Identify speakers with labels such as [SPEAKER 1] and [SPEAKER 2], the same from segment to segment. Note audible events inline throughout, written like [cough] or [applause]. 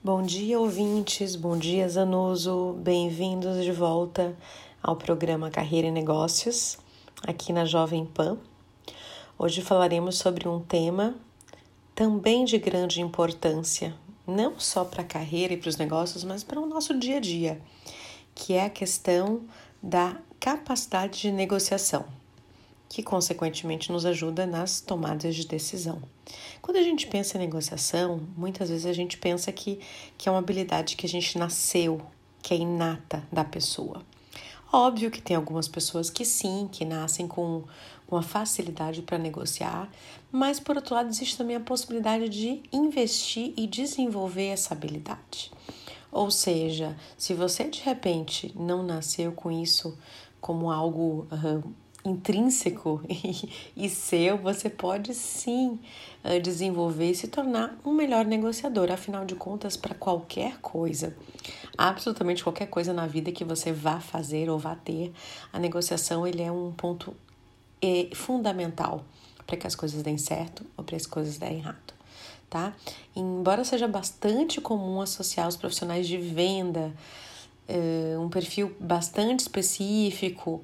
[SPEAKER 1] Bom dia, ouvintes. Bom dia, Zanuso. Bem-vindos de volta ao programa Carreira e Negócios, aqui na Jovem Pan. Hoje falaremos sobre um tema também de grande importância, não só para a carreira e para os negócios, mas para o nosso dia a dia, que é a questão da capacidade de negociação que consequentemente nos ajuda nas tomadas de decisão. Quando a gente pensa em negociação, muitas vezes a gente pensa que, que é uma habilidade que a gente nasceu, que é inata da pessoa. Óbvio que tem algumas pessoas que sim, que nascem com uma facilidade para negociar, mas por outro lado existe também a possibilidade de investir e desenvolver essa habilidade. Ou seja, se você de repente não nasceu com isso como algo intrínseco [laughs] e, seu, você pode sim uh, desenvolver e se tornar um melhor negociador. Afinal de contas, para qualquer coisa, absolutamente qualquer coisa na vida que você vá fazer ou vá ter, a negociação ele é um ponto é, fundamental para que as coisas deem certo ou para as coisas deem errado. Tá? Embora seja bastante comum associar os profissionais de venda, uh, um perfil bastante específico,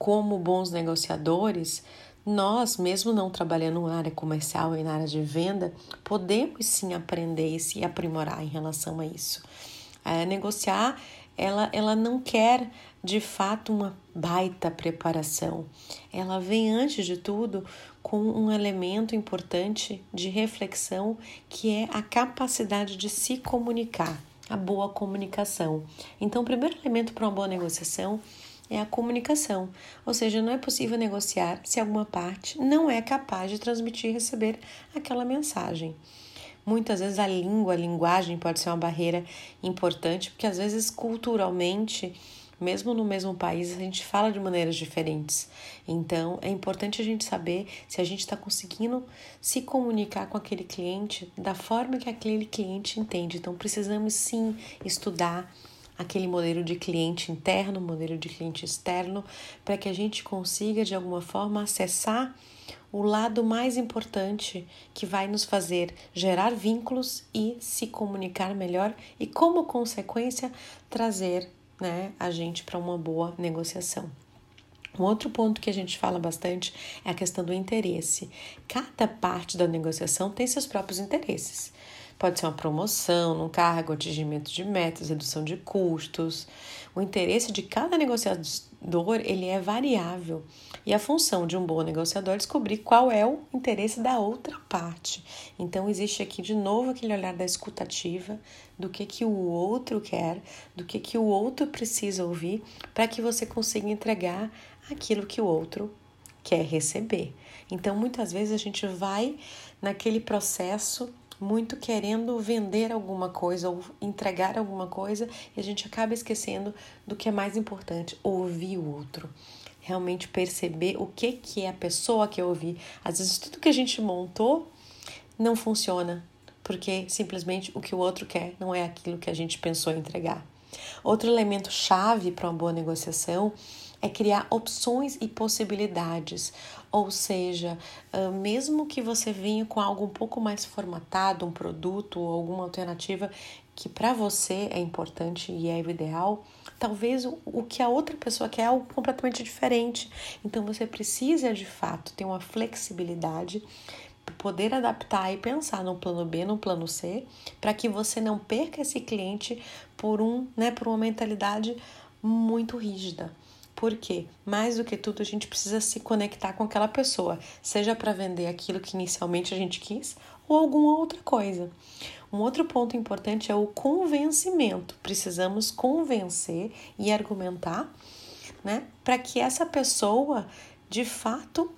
[SPEAKER 1] como bons negociadores, nós, mesmo não trabalhando na área comercial e na área de venda, podemos sim aprender e se aprimorar em relação a isso. É, negociar, ela, ela não quer de fato uma baita preparação. Ela vem antes de tudo com um elemento importante de reflexão que é a capacidade de se comunicar, a boa comunicação. Então, o primeiro elemento para uma boa negociação é a comunicação, ou seja, não é possível negociar se alguma parte não é capaz de transmitir e receber aquela mensagem. Muitas vezes a língua, a linguagem pode ser uma barreira importante, porque às vezes culturalmente, mesmo no mesmo país, a gente fala de maneiras diferentes. Então é importante a gente saber se a gente está conseguindo se comunicar com aquele cliente da forma que aquele cliente entende. Então precisamos sim estudar aquele modelo de cliente interno, modelo de cliente externo, para que a gente consiga de alguma forma acessar o lado mais importante que vai nos fazer gerar vínculos e se comunicar melhor e, como consequência, trazer né, a gente para uma boa negociação. Um outro ponto que a gente fala bastante é a questão do interesse. Cada parte da negociação tem seus próprios interesses. Pode ser uma promoção, um cargo, atingimento de metas, redução de custos. O interesse de cada negociador ele é variável e a função de um bom negociador é descobrir qual é o interesse da outra parte. Então existe aqui de novo aquele olhar da escutativa, do que que o outro quer, do que que o outro precisa ouvir, para que você consiga entregar aquilo que o outro quer receber. Então muitas vezes a gente vai naquele processo muito querendo vender alguma coisa ou entregar alguma coisa e a gente acaba esquecendo do que é mais importante, ouvir o outro. Realmente perceber o que, que é a pessoa que ouvi. Às vezes tudo que a gente montou não funciona, porque simplesmente o que o outro quer não é aquilo que a gente pensou em entregar. Outro elemento chave para uma boa negociação é criar opções e possibilidades. Ou seja, ah, mesmo que você venha com algo um pouco mais formatado, um produto ou alguma alternativa que para você é importante e é o ideal, talvez o que a outra pessoa quer é algo completamente diferente. Então você precisa de fato ter uma flexibilidade poder adaptar e pensar no plano B, no plano C, para que você não perca esse cliente por um, né, por uma mentalidade muito rígida. Porque, mais do que tudo, a gente precisa se conectar com aquela pessoa, seja para vender aquilo que inicialmente a gente quis ou alguma outra coisa. Um outro ponto importante é o convencimento. Precisamos convencer e argumentar, né, para que essa pessoa de fato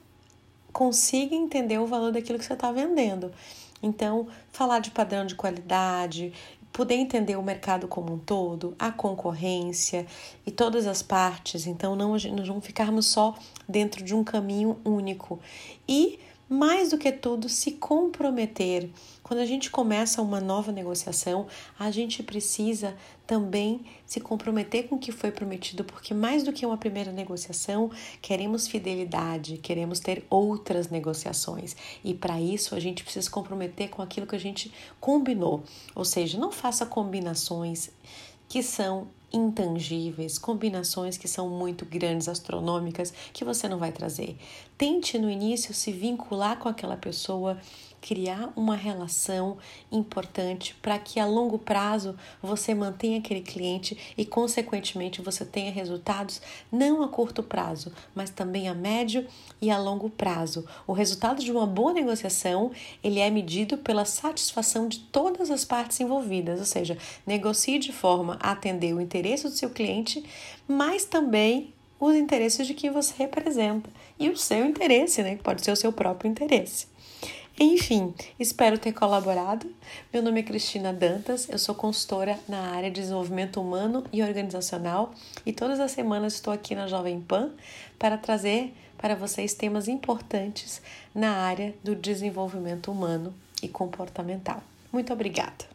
[SPEAKER 1] consiga entender o valor daquilo que você está vendendo. Então, falar de padrão de qualidade, poder entender o mercado como um todo, a concorrência e todas as partes, então não, não ficarmos só dentro de um caminho único. E, mais do que tudo, se comprometer. quando a gente começa uma nova negociação, a gente precisa também se comprometer com o que foi prometido, porque mais do que uma primeira negociação, queremos fidelidade, queremos ter outras negociações. E para isso, a gente precisa se comprometer com aquilo que a gente combinou. Ou seja, não faça combinações que são intangíveis, combinações que são muito grandes, astronômicas, que você não vai trazer. Tente no início se vincular com aquela pessoa criar uma relação importante para que a longo prazo você mantenha aquele cliente e, consequentemente, você tenha resultados não a curto prazo, mas também a médio e a longo prazo. O resultado de uma boa negociação ele é medido pela satisfação de todas as partes envolvidas, ou seja, negocie de forma a atender o interesse do seu cliente, mas também os interesses de quem você representa e o seu interesse, né? Que pode ser o seu próprio interesse. Enfim, espero ter colaborado. Meu nome é Cristina Dantas, eu sou consultora na área de desenvolvimento humano e organizacional e todas as semanas estou aqui na Jovem Pan para trazer para vocês temas importantes na área do desenvolvimento humano e comportamental. Muito obrigada!